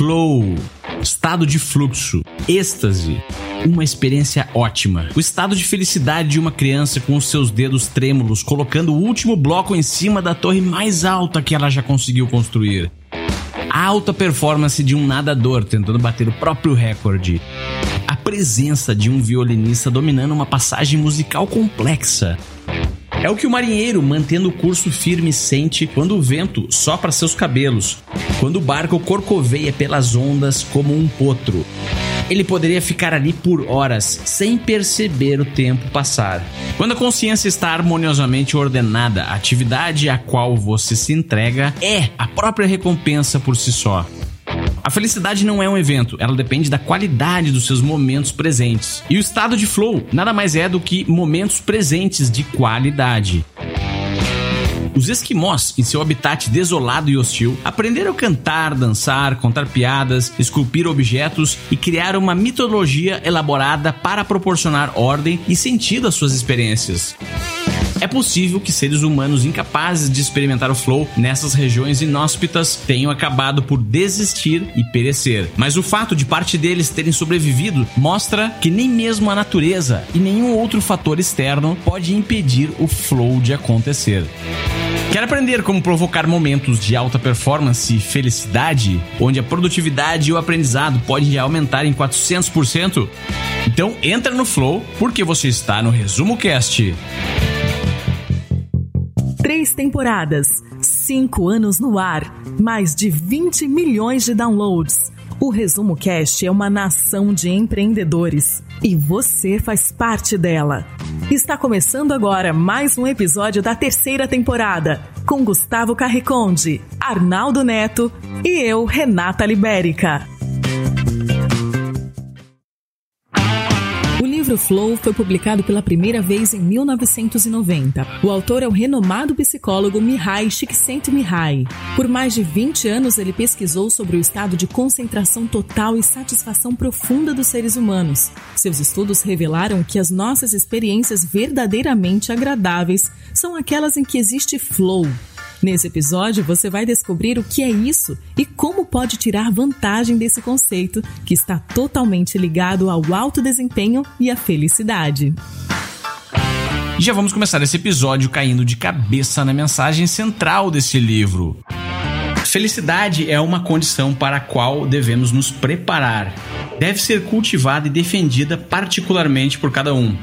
flow, estado de fluxo, êxtase, uma experiência ótima. O estado de felicidade de uma criança com os seus dedos trêmulos colocando o último bloco em cima da torre mais alta que ela já conseguiu construir. A alta performance de um nadador tentando bater o próprio recorde. A presença de um violinista dominando uma passagem musical complexa. É o que o marinheiro, mantendo o curso firme, sente quando o vento sopra seus cabelos, quando o barco corcoveia pelas ondas como um potro. Ele poderia ficar ali por horas, sem perceber o tempo passar. Quando a consciência está harmoniosamente ordenada, a atividade a qual você se entrega é a própria recompensa por si só. A felicidade não é um evento, ela depende da qualidade dos seus momentos presentes. E o estado de flow nada mais é do que momentos presentes de qualidade. Os esquimós, em seu habitat desolado e hostil, aprenderam a cantar, dançar, contar piadas, esculpir objetos e criar uma mitologia elaborada para proporcionar ordem e sentido às suas experiências. É possível que seres humanos incapazes de experimentar o flow nessas regiões inóspitas tenham acabado por desistir e perecer. Mas o fato de parte deles terem sobrevivido mostra que nem mesmo a natureza e nenhum outro fator externo pode impedir o flow de acontecer. Quer aprender como provocar momentos de alta performance e felicidade, onde a produtividade e o aprendizado podem aumentar em 400%? Então entra no Flow, porque você está no Resumo Cast. Três temporadas, cinco anos no ar, mais de 20 milhões de downloads. O Resumo Cast é uma nação de empreendedores e você faz parte dela. Está começando agora mais um episódio da terceira temporada com Gustavo Carriconde, Arnaldo Neto e eu, Renata Libérica. Livro Flow foi publicado pela primeira vez em 1990. O autor é o renomado psicólogo Mihai Csikszentmihalyi. Por mais de 20 anos ele pesquisou sobre o estado de concentração total e satisfação profunda dos seres humanos. Seus estudos revelaram que as nossas experiências verdadeiramente agradáveis são aquelas em que existe flow, Nesse episódio, você vai descobrir o que é isso e como pode tirar vantagem desse conceito que está totalmente ligado ao alto desempenho e à felicidade. Já vamos começar esse episódio caindo de cabeça na mensagem central desse livro. Felicidade é uma condição para a qual devemos nos preparar. Deve ser cultivada e defendida particularmente por cada um.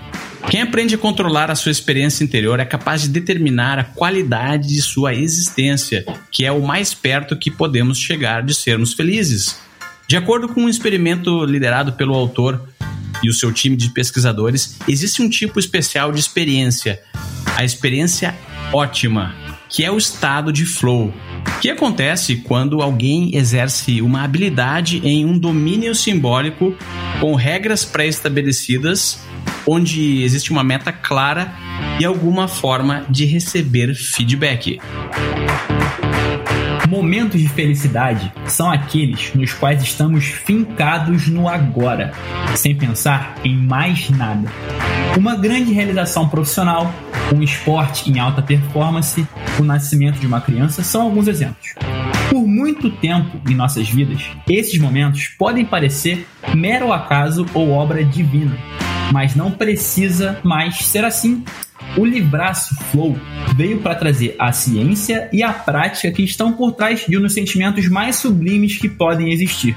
Quem aprende a controlar a sua experiência interior é capaz de determinar a qualidade de sua existência, que é o mais perto que podemos chegar de sermos felizes. De acordo com um experimento liderado pelo autor e o seu time de pesquisadores, existe um tipo especial de experiência, a experiência ótima, que é o estado de flow, que acontece quando alguém exerce uma habilidade em um domínio simbólico com regras pré-estabelecidas onde existe uma meta clara e alguma forma de receber feedback. Momentos de felicidade são aqueles nos quais estamos fincados no agora, sem pensar em mais nada. Uma grande realização profissional, um esporte em alta performance, o nascimento de uma criança são alguns exemplos. Por muito tempo em nossas vidas, esses momentos podem parecer mero acaso ou obra divina, mas não precisa mais ser assim. O livraço Flow veio para trazer a ciência e a prática que estão por trás de um dos sentimentos mais sublimes que podem existir.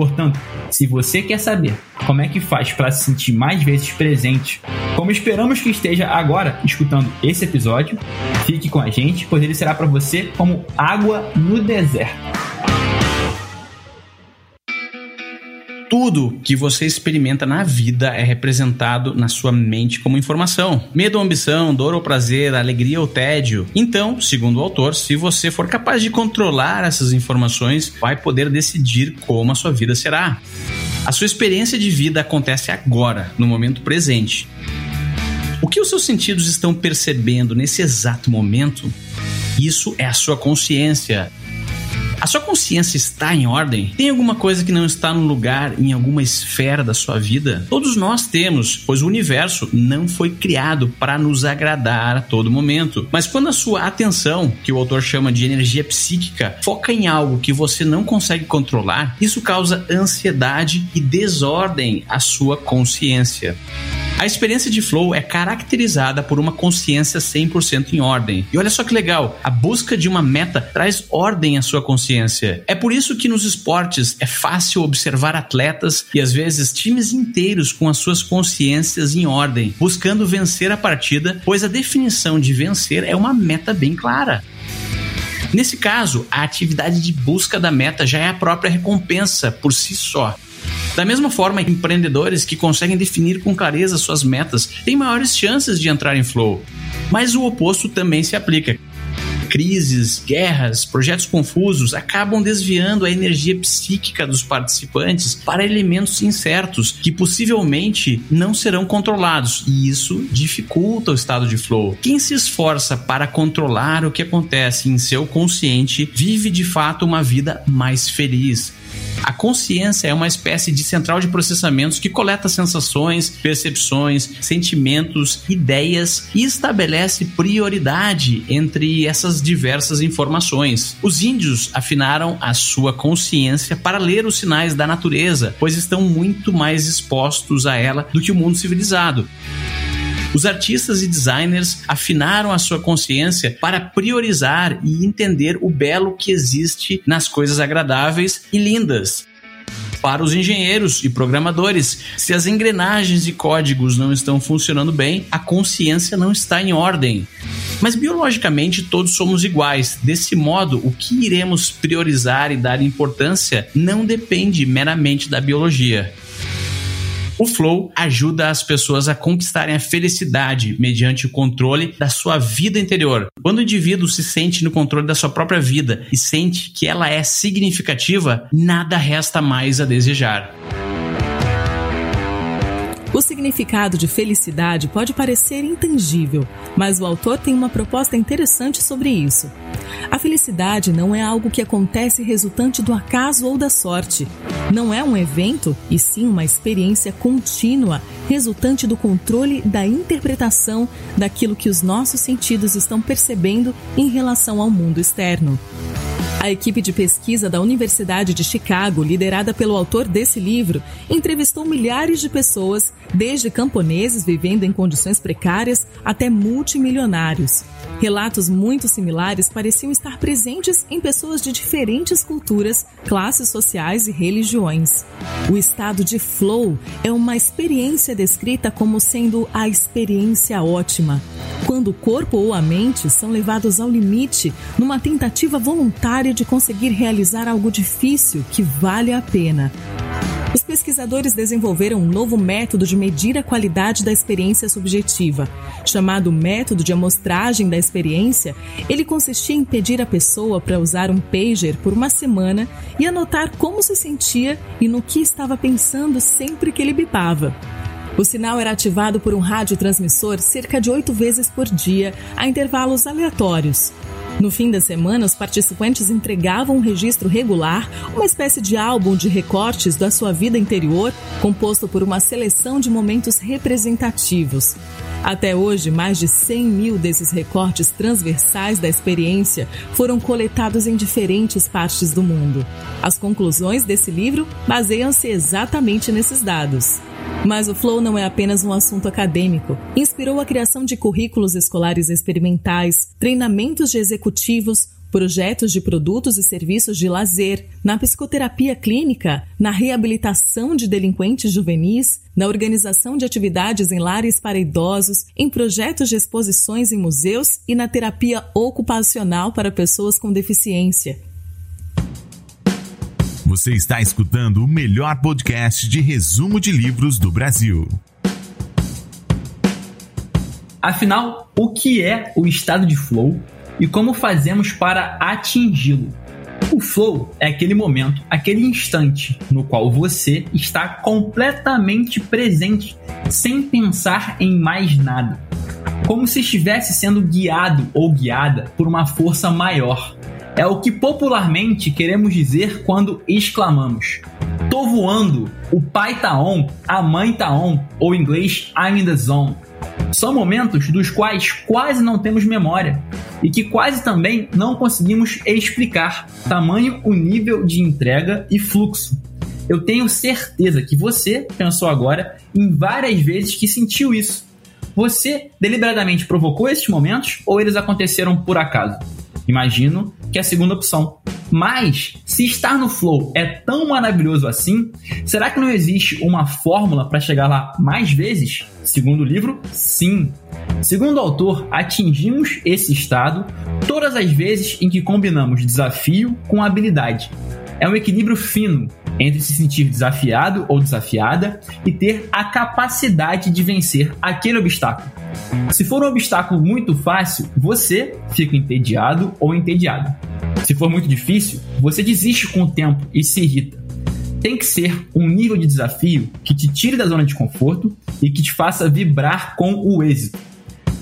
Portanto, se você quer saber como é que faz para se sentir mais vezes presente, como esperamos que esteja agora escutando esse episódio, fique com a gente, pois ele será para você como água no deserto. Tudo que você experimenta na vida é representado na sua mente como informação. Medo ou ambição, dor ou prazer, alegria ou tédio. Então, segundo o autor, se você for capaz de controlar essas informações, vai poder decidir como a sua vida será. A sua experiência de vida acontece agora, no momento presente. O que os seus sentidos estão percebendo nesse exato momento? Isso é a sua consciência, A sua consciência está em ordem? Tem alguma coisa que não está no lugar em alguma esfera da sua vida? Todos nós temos, pois o universo não foi criado para nos agradar a todo momento. Mas quando a sua atenção, que o autor chama de energia psíquica, foca em algo que você não consegue controlar, isso causa ansiedade e desordem à sua consciência. A experiência de flow é caracterizada por uma consciência 100% em ordem. E olha só que legal, a busca de uma meta traz ordem à sua consciência. É por isso que nos esportes é fácil observar atletas e às vezes times inteiros com as suas consciências em ordem, buscando vencer a partida, pois a definição de vencer é uma meta bem clara. Nesse caso, a atividade de busca da meta já é a própria recompensa por si só. Da mesma forma, empreendedores que conseguem definir com clareza suas metas têm maiores chances de entrar em flow. Mas o oposto também se aplica. Crises, guerras, projetos confusos acabam desviando a energia psíquica dos participantes para elementos incertos que possivelmente não serão controlados, e isso dificulta o estado de flow. Quem se esforça para controlar o que acontece em seu consciente vive de fato uma vida mais feliz, a consciência é uma espécie de central de processamentos que coleta sensações, percepções, sentimentos, ideias e estabelece prioridade entre essas diversas informações. Os índios afinaram a sua consciência para ler os sinais da natureza, pois estão muito mais expostos a ela do que o mundo civilizado. Os artistas e designers afinaram a sua consciência para priorizar e entender o belo que existe nas coisas agradáveis e lindas. Para os engenheiros e programadores, se as engrenagens e códigos não estão funcionando bem, a consciência não está em ordem. Mas biologicamente todos somos iguais. Desse modo, o que iremos priorizar e dar importância não depende meramente da biologia. O flow ajuda as pessoas a conquistarem a felicidade mediante o controle da sua vida interior. Quando o indivíduo se sente no controle da sua própria vida e sente que ela é significativa, nada resta mais a desejar. O significado de felicidade pode parecer intangível, mas o autor tem uma proposta interessante sobre isso. A felicidade não é algo que acontece resultante do acaso ou da sorte. Não é um evento, e sim uma experiência contínua, resultante do controle da interpretação daquilo que os nossos sentidos estão percebendo em relação ao mundo externo. A equipe de pesquisa da Universidade de Chicago, liderada pelo autor desse livro, entrevistou milhares de pessoas, desde camponeses vivendo em condições precárias até multimilionários. Relatos muito similares pareciam estar presentes em pessoas de diferentes culturas, classes sociais e religiões. O estado de flow é uma experiência descrita como sendo a experiência ótima, quando o corpo ou a mente são levados ao limite numa tentativa voluntária de conseguir realizar algo difícil que vale a pena. Os pesquisadores desenvolveram um novo método de medir a qualidade da experiência subjetiva. Chamado método de amostragem da experiência, ele consistia em pedir à pessoa para usar um pager por uma semana e anotar como se sentia e no que estava pensando sempre que ele bipava. O sinal era ativado por um radiotransmissor cerca de oito vezes por dia, a intervalos aleatórios. No fim da semana, os participantes entregavam um registro regular, uma espécie de álbum de recortes da sua vida interior, composto por uma seleção de momentos representativos. Até hoje, mais de 100 mil desses recortes transversais da experiência foram coletados em diferentes partes do mundo. As conclusões desse livro baseiam-se exatamente nesses dados. Mas o Flow não é apenas um assunto acadêmico. Inspirou a criação de currículos escolares experimentais, treinamentos de executivos, projetos de produtos e serviços de lazer, na psicoterapia clínica, na reabilitação de delinquentes juvenis, na organização de atividades em lares para idosos, em projetos de exposições em museus e na terapia ocupacional para pessoas com deficiência. Você está escutando o melhor podcast de resumo de livros do Brasil. Afinal, o que é o estado de flow e como fazemos para atingi-lo? O flow é aquele momento, aquele instante no qual você está completamente presente, sem pensar em mais nada. Como se estivesse sendo guiado ou guiada por uma força maior É o que popularmente queremos dizer quando exclamamos: Tô voando, o pai tá on, a mãe tá on, ou em inglês, I'm in the zone. São momentos dos quais quase não temos memória e que quase também não conseguimos explicar, tamanho o nível de entrega e fluxo. Eu tenho certeza que você pensou agora em várias vezes que sentiu isso. Você deliberadamente provocou esses momentos ou eles aconteceram por acaso? Imagino que é a segunda opção. Mas, se estar no flow é tão maravilhoso assim, será que não existe uma fórmula para chegar lá mais vezes? Segundo o livro, sim. Segundo o autor, atingimos esse estado todas as vezes em que combinamos desafio com habilidade. É um equilíbrio fino entre se sentir desafiado ou desafiada e ter a capacidade de vencer aquele obstáculo. Se for um obstáculo muito fácil, você fica entediado ou entediada. Se for muito difícil, você desiste com o tempo e se irrita. Tem que ser um nível de desafio que te tire da zona de conforto e que te faça vibrar com o êxito.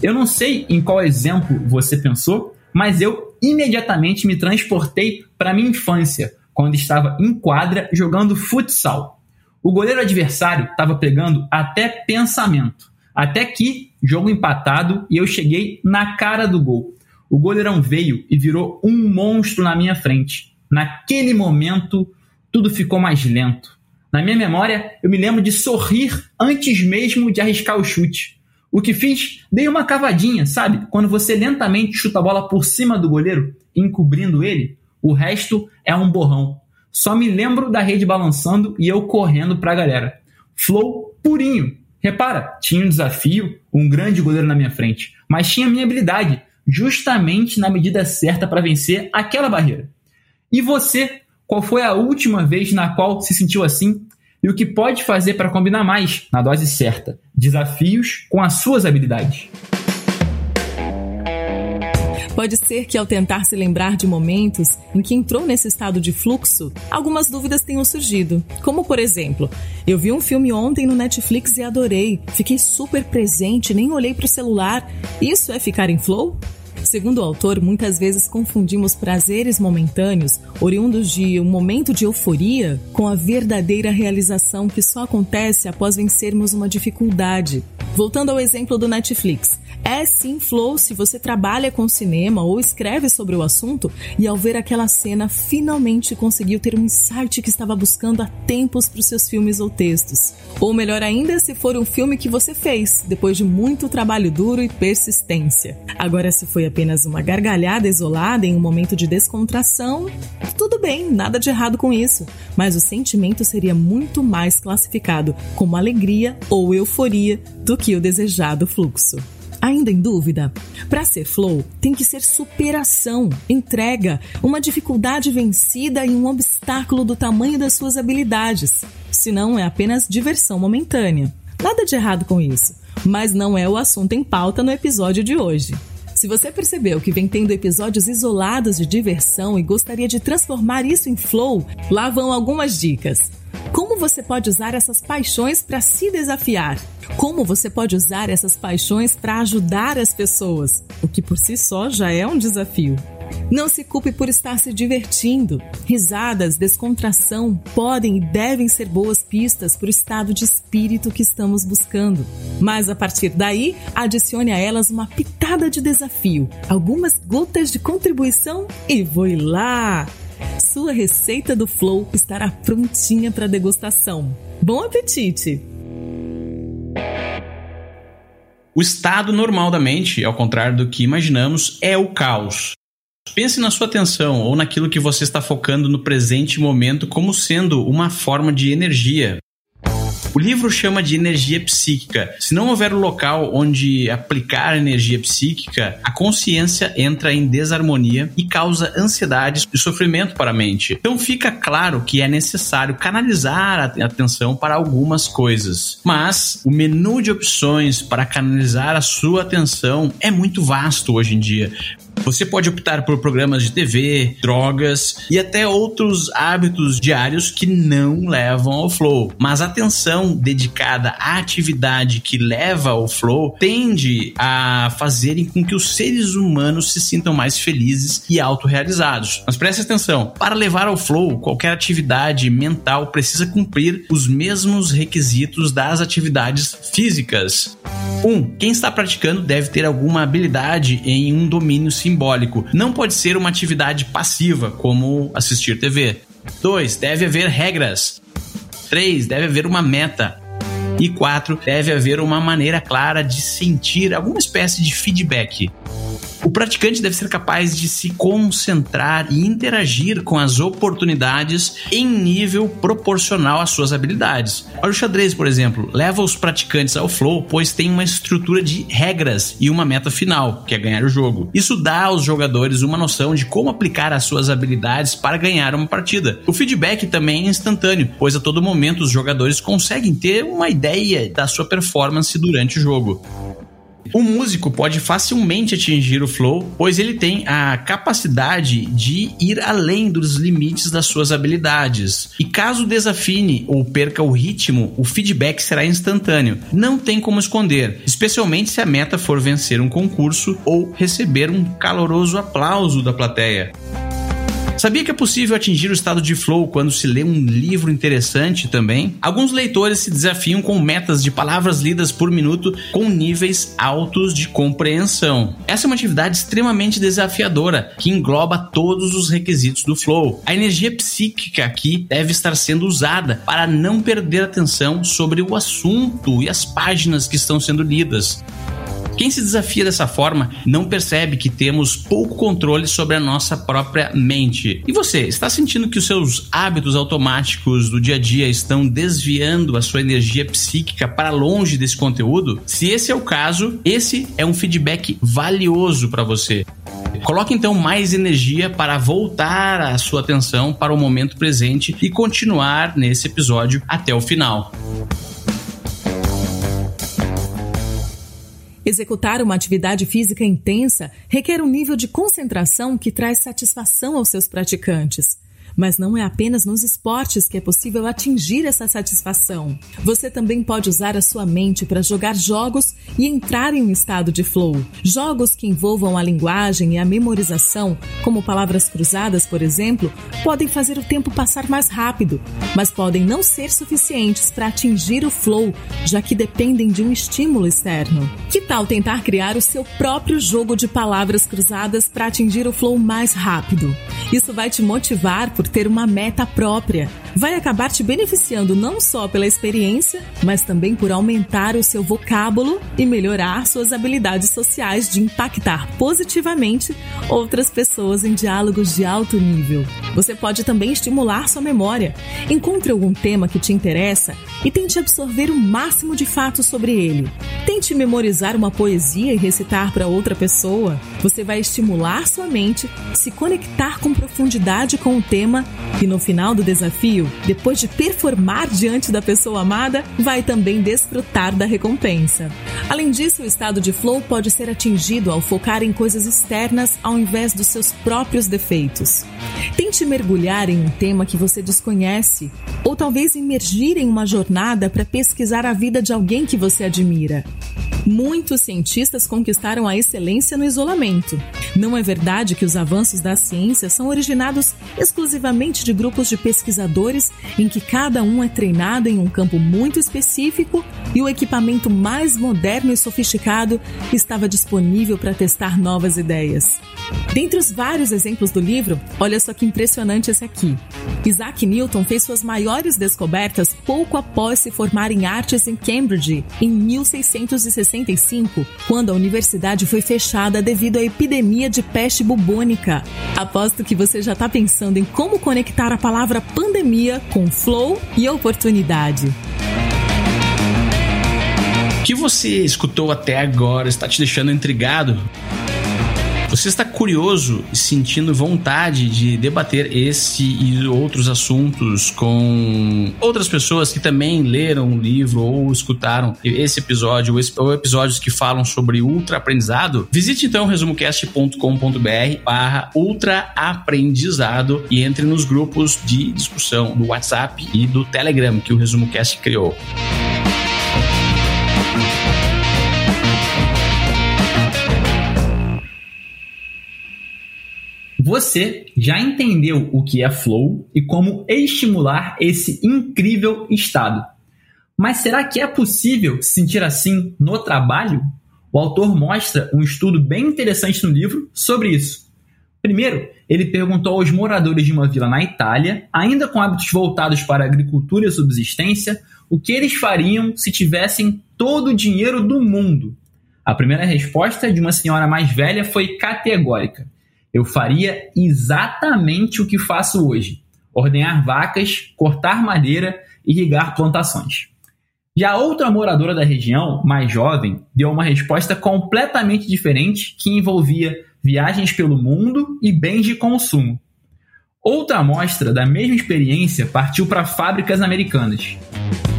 Eu não sei em qual exemplo você pensou, mas eu imediatamente me transportei para minha infância, quando estava em quadra jogando futsal. O goleiro adversário estava pegando até pensamento. Até que, jogo empatado e eu cheguei na cara do gol. O goleirão veio e virou um monstro na minha frente. Naquele momento, tudo ficou mais lento. Na minha memória, eu me lembro de sorrir antes mesmo de arriscar o chute. O que fiz? Dei uma cavadinha, sabe? Quando você lentamente chuta a bola por cima do goleiro, encobrindo ele, o resto é um borrão. Só me lembro da rede balançando e eu correndo pra galera. Flow purinho. Repara, tinha um desafio, um grande goleiro na minha frente, mas tinha minha habilidade, justamente na medida certa para vencer aquela barreira. E você, qual foi a última vez na qual se sentiu assim? E o que pode fazer para combinar mais, na dose certa, desafios com as suas habilidades? Pode ser que ao tentar se lembrar de momentos em que entrou nesse estado de fluxo, algumas dúvidas tenham surgido. Como por exemplo, eu vi um filme ontem no Netflix e adorei, fiquei super presente, nem olhei para o celular. Isso é ficar em flow? Segundo o autor, muitas vezes confundimos prazeres momentâneos, oriundos de um momento de euforia, com a verdadeira realização que só acontece após vencermos uma dificuldade. Voltando ao exemplo do Netflix, é sim flow se você trabalha com cinema ou escreve sobre o assunto e ao ver aquela cena finalmente conseguiu ter um insight que estava buscando há tempos para os seus filmes ou textos. Ou melhor ainda, se for um filme que você fez depois de muito trabalho duro e persistência. Agora, se foi apenas uma gargalhada isolada em um momento de descontração, tudo bem, nada de errado com isso. Mas o sentimento seria muito mais classificado como alegria ou euforia do que o desejado fluxo. Ainda em dúvida? Para ser flow, tem que ser superação, entrega, uma dificuldade vencida e um obstáculo do tamanho das suas habilidades. Senão é apenas diversão momentânea. Nada de errado com isso, mas não é o assunto em pauta no episódio de hoje. Se você percebeu que vem tendo episódios isolados de diversão e gostaria de transformar isso em flow, lá vão algumas dicas. Como você pode usar essas paixões para se desafiar? Como você pode usar essas paixões para ajudar as pessoas? O que por si só já é um desafio. Não se culpe por estar se divertindo. Risadas, descontração podem e devem ser boas pistas para o estado de espírito que estamos buscando. Mas a partir daí, adicione a elas uma pitada de desafio, algumas gotas de contribuição e voe lá! Sua receita do Flow estará prontinha para degustação. Bom apetite! O estado normal da mente, ao contrário do que imaginamos, é o caos. Pense na sua atenção ou naquilo que você está focando no presente momento como sendo uma forma de energia. O livro chama de energia psíquica. Se não houver um local onde aplicar energia psíquica, a consciência entra em desarmonia e causa ansiedade e sofrimento para a mente. Então fica claro que é necessário canalizar a atenção para algumas coisas. Mas o menu de opções para canalizar a sua atenção é muito vasto hoje em dia. Você pode optar por programas de TV, drogas e até outros hábitos diários que não levam ao flow. Mas a atenção dedicada à atividade que leva ao flow tende a fazerem com que os seres humanos se sintam mais felizes e autorrealizados. Mas preste atenção, para levar ao flow, qualquer atividade mental precisa cumprir os mesmos requisitos das atividades físicas. 1. Um, quem está praticando deve ter alguma habilidade em um domínio simbólico. Não pode ser uma atividade passiva, como assistir TV. 2. Deve haver regras. 3. Deve haver uma meta. E 4. Deve haver uma maneira clara de sentir alguma espécie de feedback. O praticante deve ser capaz de se concentrar e interagir com as oportunidades em nível proporcional às suas habilidades. Olha o xadrez, por exemplo, leva os praticantes ao flow, pois tem uma estrutura de regras e uma meta final, que é ganhar o jogo. Isso dá aos jogadores uma noção de como aplicar as suas habilidades para ganhar uma partida. O feedback também é instantâneo, pois a todo momento os jogadores conseguem ter uma ideia da sua performance durante o jogo. O músico pode facilmente atingir o flow, pois ele tem a capacidade de ir além dos limites das suas habilidades. E caso desafine ou perca o ritmo, o feedback será instantâneo. Não tem como esconder, especialmente se a meta for vencer um concurso ou receber um caloroso aplauso da plateia. Sabia que é possível atingir o estado de flow quando se lê um livro interessante também? Alguns leitores se desafiam com metas de palavras lidas por minuto com níveis altos de compreensão. Essa é uma atividade extremamente desafiadora que engloba todos os requisitos do flow. A energia psíquica aqui deve estar sendo usada para não perder atenção sobre o assunto e as páginas que estão sendo lidas. Quem se desafia dessa forma não percebe que temos pouco controle sobre a nossa própria mente. E você, está sentindo que os seus hábitos automáticos do dia a dia estão desviando a sua energia psíquica para longe desse conteúdo? Se esse é o caso, esse é um feedback valioso para você. Coloque então mais energia para voltar a sua atenção para o momento presente e continuar nesse episódio até o final. Executar uma atividade física intensa requer um nível de concentração que traz satisfação aos seus praticantes. Mas não é apenas nos esportes que é possível atingir essa satisfação. Você também pode usar a sua mente para jogar jogos e entrar em um estado de flow. Jogos que envolvam a linguagem e a memorização, como palavras cruzadas, por exemplo, podem fazer o tempo passar mais rápido, mas podem não ser suficientes para atingir o flow, já que dependem de um estímulo externo. Que tal tentar criar o seu próprio jogo de palavras cruzadas para atingir o flow mais rápido? Isso vai te motivar por ter uma meta própria. Vai acabar te beneficiando não só pela experiência, mas também por aumentar o seu vocábulo e melhorar suas habilidades sociais de impactar positivamente outras pessoas em diálogos de alto nível. Você pode também estimular sua memória. Encontre algum tema que te interessa e tente absorver o máximo de fatos sobre ele. Tente memorizar uma poesia e recitar para outra pessoa. Você vai estimular sua mente, se conectar com profundidade com o tema e no final do desafio, depois de performar diante da pessoa amada, vai também desfrutar da recompensa. Além disso, o estado de flow pode ser atingido ao focar em coisas externas ao invés dos seus próprios defeitos. Tente mergulhar em um tema que você desconhece, ou talvez imergir em uma jornada para pesquisar a vida de alguém que você admira. Muitos cientistas conquistaram a excelência no isolamento. Não é verdade que os avanços da ciência são originados exclusivamente de grupos de pesquisadores em que cada um é treinado em um campo muito específico e o equipamento mais moderno e sofisticado estava disponível para testar novas ideias. Dentre os vários exemplos do livro, olha só que impressionante esse aqui. Isaac Newton fez suas maiores descobertas pouco após se formar em artes em Cambridge, em 1665, quando a universidade foi fechada devido à epidemia de peste bubônica. Aposto que você já está pensando em como conectar a palavra pandemia com flow e oportunidade. O que você escutou até agora está te deixando intrigado? Você está curioso e sentindo vontade de debater esse e outros assuntos com outras pessoas que também leram o livro ou escutaram esse episódio ou episódios que falam sobre ultra aprendizado? Visite então resumocast.com.br barra ultra aprendizado e entre nos grupos de discussão do WhatsApp e do Telegram que o ResumoCast criou. Você já entendeu o que é flow e como estimular esse incrível estado. Mas será que é possível se sentir assim no trabalho? O autor mostra um estudo bem interessante no livro sobre isso. Primeiro, ele perguntou aos moradores de uma vila na Itália, ainda com hábitos voltados para a agricultura e subsistência, o que eles fariam se tivessem todo o dinheiro do mundo. A primeira resposta de uma senhora mais velha foi categórica. Eu faria exatamente o que faço hoje: ordenhar vacas, cortar madeira e irrigar plantações. Já outra moradora da região, mais jovem, deu uma resposta completamente diferente que envolvia viagens pelo mundo e bens de consumo. Outra amostra da mesma experiência partiu para fábricas americanas.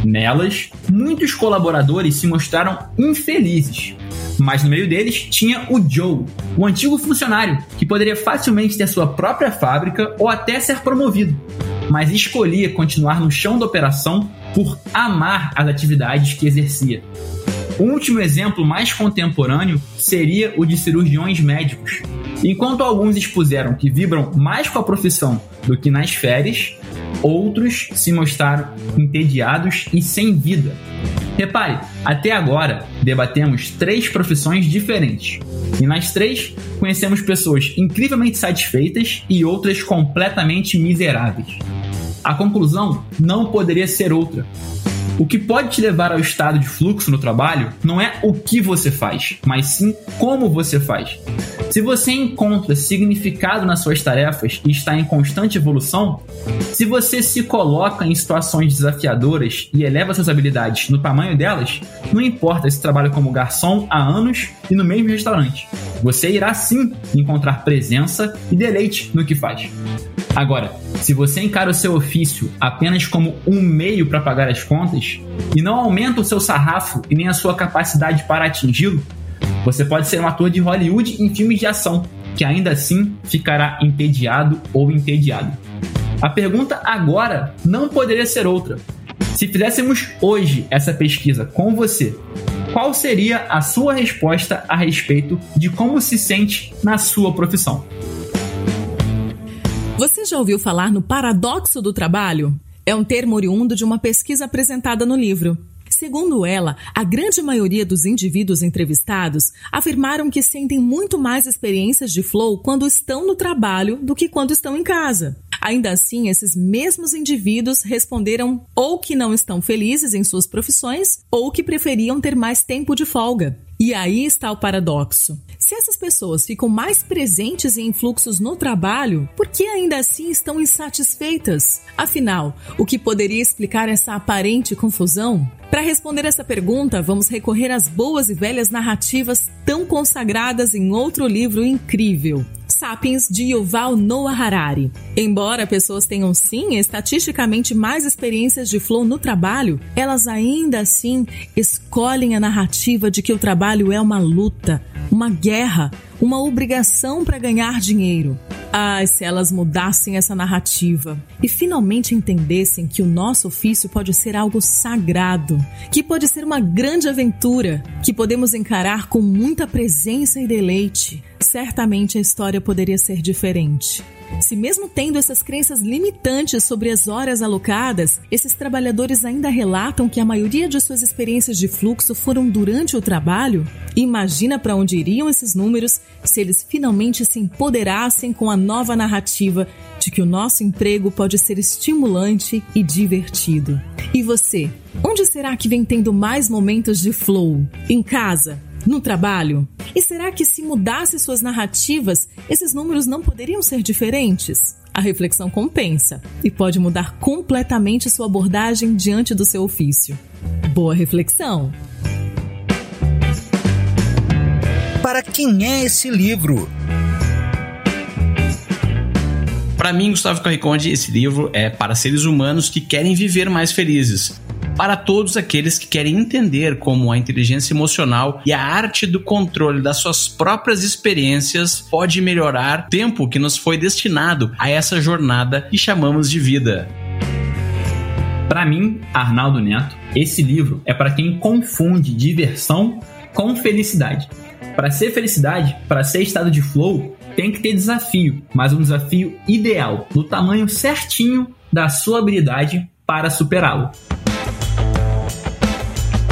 Nelas, muitos colaboradores se mostraram infelizes, mas no meio deles tinha o Joe, o antigo funcionário, que poderia facilmente ter sua própria fábrica ou até ser promovido, mas escolhia continuar no chão da operação por amar as atividades que exercia. O último exemplo mais contemporâneo seria o de cirurgiões médicos. Enquanto alguns expuseram que vibram mais com a profissão do que nas férias, outros se mostraram entediados e sem vida. Repare, até agora debatemos três profissões diferentes. E nas três conhecemos pessoas incrivelmente satisfeitas e outras completamente miseráveis. A conclusão não poderia ser outra. O que pode te levar ao estado de fluxo no trabalho não é o que você faz, mas sim como você faz. Se você encontra significado nas suas tarefas e está em constante evolução, se você se coloca em situações desafiadoras e eleva suas habilidades no tamanho delas, não importa se trabalha como garçom há anos e no mesmo restaurante, você irá sim encontrar presença e deleite no que faz. Agora, se você encara o seu ofício apenas como um meio para pagar as contas e não aumenta o seu sarrafo e nem a sua capacidade para atingi-lo, você pode ser um ator de Hollywood em filmes de ação, que ainda assim ficará entediado ou entediado. A pergunta agora não poderia ser outra. Se fizéssemos hoje essa pesquisa com você, qual seria a sua resposta a respeito de como se sente na sua profissão? Você já ouviu falar no paradoxo do trabalho? É um termo oriundo de uma pesquisa apresentada no livro. Segundo ela, a grande maioria dos indivíduos entrevistados afirmaram que sentem muito mais experiências de flow quando estão no trabalho do que quando estão em casa. Ainda assim, esses mesmos indivíduos responderam ou que não estão felizes em suas profissões ou que preferiam ter mais tempo de folga. E aí está o paradoxo. Se essas pessoas ficam mais presentes em fluxos no trabalho, por que ainda assim estão insatisfeitas? Afinal, o que poderia explicar essa aparente confusão? Para responder essa pergunta, vamos recorrer às boas e velhas narrativas tão consagradas em outro livro incrível, Sapiens de Yuval Noah Harari. Embora pessoas tenham sim estatisticamente mais experiências de flow no trabalho, elas ainda assim escolhem a narrativa de que o trabalho é uma luta, uma guerra, uma obrigação para ganhar dinheiro. Ai, se elas mudassem essa narrativa e finalmente entendessem que o nosso ofício pode ser algo sagrado, que pode ser uma grande aventura, que podemos encarar com muita presença e deleite, certamente a história poderia ser diferente. Se mesmo tendo essas crenças limitantes sobre as horas alocadas, esses trabalhadores ainda relatam que a maioria de suas experiências de fluxo foram durante o trabalho, imagina para onde iriam esses números se eles finalmente se empoderassem com a nova narrativa de que o nosso emprego pode ser estimulante e divertido. E você, onde será que vem tendo mais momentos de flow? Em casa? no trabalho? E será que se mudasse suas narrativas, esses números não poderiam ser diferentes? A reflexão compensa e pode mudar completamente sua abordagem diante do seu ofício. Boa reflexão! Para quem é esse livro? Para mim, Gustavo Corriconde, esse livro é para seres humanos que querem viver mais felizes. Para todos aqueles que querem entender como a inteligência emocional e a arte do controle das suas próprias experiências pode melhorar o tempo que nos foi destinado a essa jornada que chamamos de vida. Para mim, Arnaldo Neto, esse livro é para quem confunde diversão com felicidade. Para ser felicidade, para ser estado de flow, tem que ter desafio, mas um desafio ideal, no tamanho certinho da sua habilidade para superá-lo.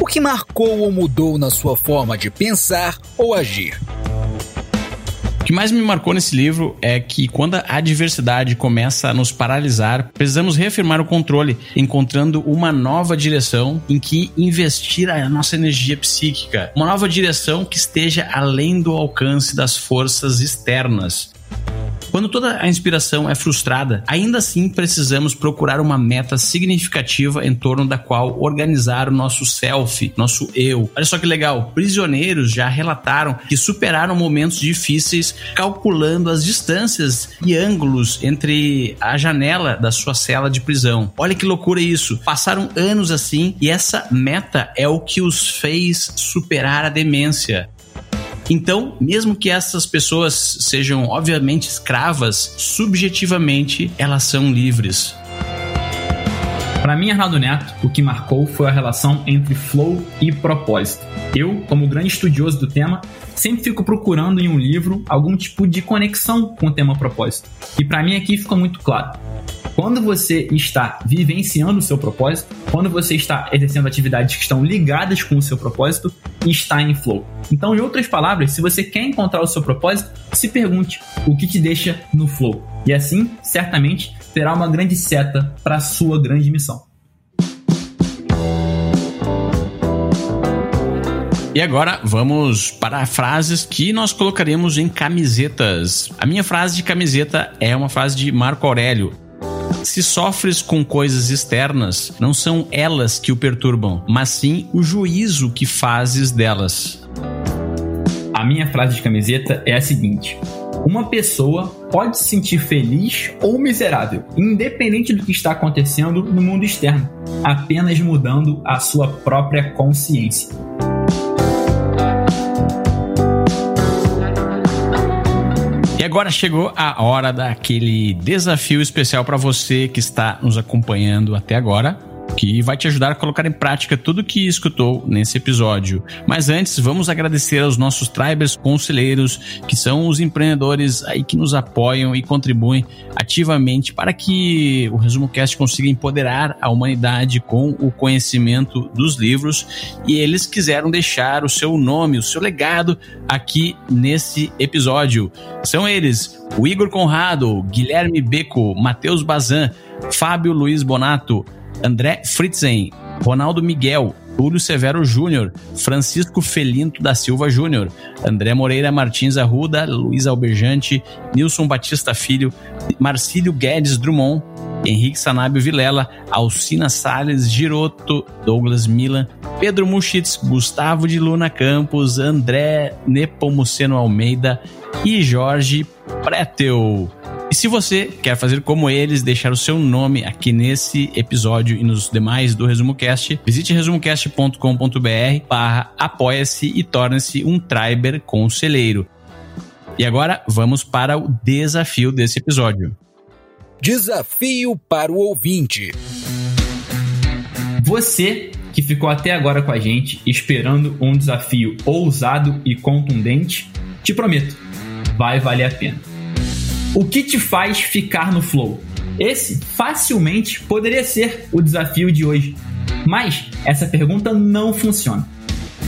Que marcou ou mudou na sua forma de pensar ou agir? O que mais me marcou nesse livro é que quando a adversidade começa a nos paralisar, precisamos reafirmar o controle, encontrando uma nova direção em que investir a nossa energia psíquica. Uma nova direção que esteja além do alcance das forças externas. Quando toda a inspiração é frustrada, ainda assim precisamos procurar uma meta significativa em torno da qual organizar o nosso self, nosso eu. Olha só que legal, prisioneiros já relataram que superaram momentos difíceis calculando as distâncias e ângulos entre a janela da sua cela de prisão. Olha que loucura isso. Passaram anos assim e essa meta é o que os fez superar a demência. Então, mesmo que essas pessoas sejam obviamente escravas, subjetivamente elas são livres. Para mim, Arnaldo Neto, o que marcou foi a relação entre flow e propósito. Eu, como grande estudioso do tema, sempre fico procurando em um livro algum tipo de conexão com o tema propósito. E para mim aqui ficou muito claro. Quando você está vivenciando o seu propósito, quando você está exercendo atividades que estão ligadas com o seu propósito, está em flow. Então, em outras palavras, se você quer encontrar o seu propósito, se pergunte o que te deixa no flow. E assim, certamente, terá uma grande seta para a sua grande missão. E agora vamos para frases que nós colocaremos em camisetas. A minha frase de camiseta é uma frase de Marco Aurélio. Se sofres com coisas externas, não são elas que o perturbam, mas sim o juízo que fazes delas. A minha frase de camiseta é a seguinte: uma pessoa pode se sentir feliz ou miserável, independente do que está acontecendo no mundo externo, apenas mudando a sua própria consciência. agora chegou a hora daquele desafio especial para você que está nos acompanhando até agora que vai te ajudar a colocar em prática tudo que escutou nesse episódio. Mas antes, vamos agradecer aos nossos tribers conselheiros, que são os empreendedores aí que nos apoiam e contribuem ativamente para que o Resumo Cast consiga empoderar a humanidade com o conhecimento dos livros e eles quiseram deixar o seu nome, o seu legado aqui nesse episódio. São eles: o Igor Conrado, Guilherme Beco, Matheus Bazan, Fábio Luiz Bonato, André Fritzen, Ronaldo Miguel, Túlio Severo Júnior, Francisco Felinto da Silva Júnior, André Moreira Martins Arruda, Luiz Alberjante, Nilson Batista Filho, Marcílio Guedes Drummond, Henrique Sanábio Vilela, Alcina Salles Giroto, Douglas Milan, Pedro Muschitz, Gustavo de Luna Campos, André Nepomuceno Almeida e Jorge Pretel. E se você quer fazer como eles, deixar o seu nome aqui nesse episódio e nos demais do Resumo Cast, visite resumocast.com.br barra apoia-se e torne-se um Triber conselheiro. E agora vamos para o desafio desse episódio. Desafio para o ouvinte. Você que ficou até agora com a gente esperando um desafio ousado e contundente, te prometo, vai valer a pena. O que te faz ficar no flow? Esse facilmente poderia ser o desafio de hoje. Mas essa pergunta não funciona.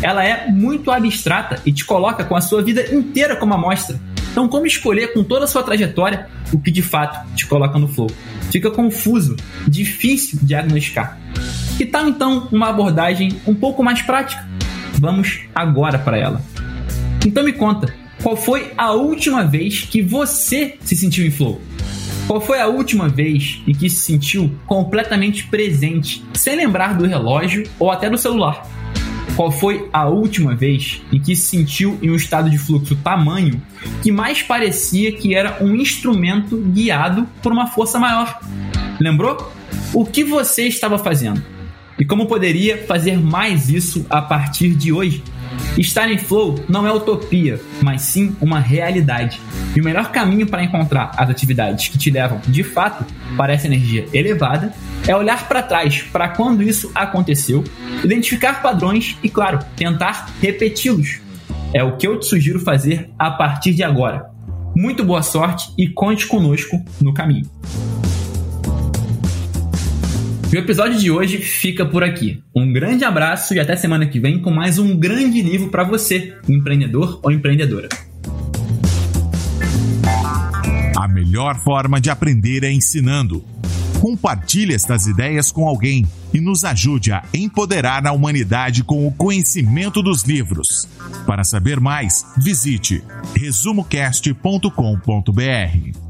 Ela é muito abstrata e te coloca com a sua vida inteira como amostra. Então, como escolher com toda a sua trajetória o que de fato te coloca no flow? Fica confuso, difícil diagnosticar. Que tal então uma abordagem um pouco mais prática? Vamos agora para ela. Então me conta, qual foi a última vez que você se sentiu em flow? Qual foi a última vez em que se sentiu completamente presente, sem lembrar do relógio ou até do celular? qual foi a última vez em que se sentiu em um estado de fluxo tamanho que mais parecia que era um instrumento guiado por uma força maior? Lembrou? O que você estava fazendo? E como poderia fazer mais isso a partir de hoje? Estar em flow não é utopia, mas sim uma realidade. E o melhor caminho para encontrar as atividades que te levam, de fato, para essa energia elevada é olhar para trás, para quando isso aconteceu, identificar padrões e, claro, tentar repeti-los. É o que eu te sugiro fazer a partir de agora. Muito boa sorte e conte conosco no caminho. E o episódio de hoje fica por aqui. Um grande abraço e até semana que vem com mais um grande livro para você, empreendedor ou empreendedora. A melhor forma de aprender é ensinando. Compartilhe estas ideias com alguém e nos ajude a empoderar a humanidade com o conhecimento dos livros. Para saber mais, visite resumocast.com.br.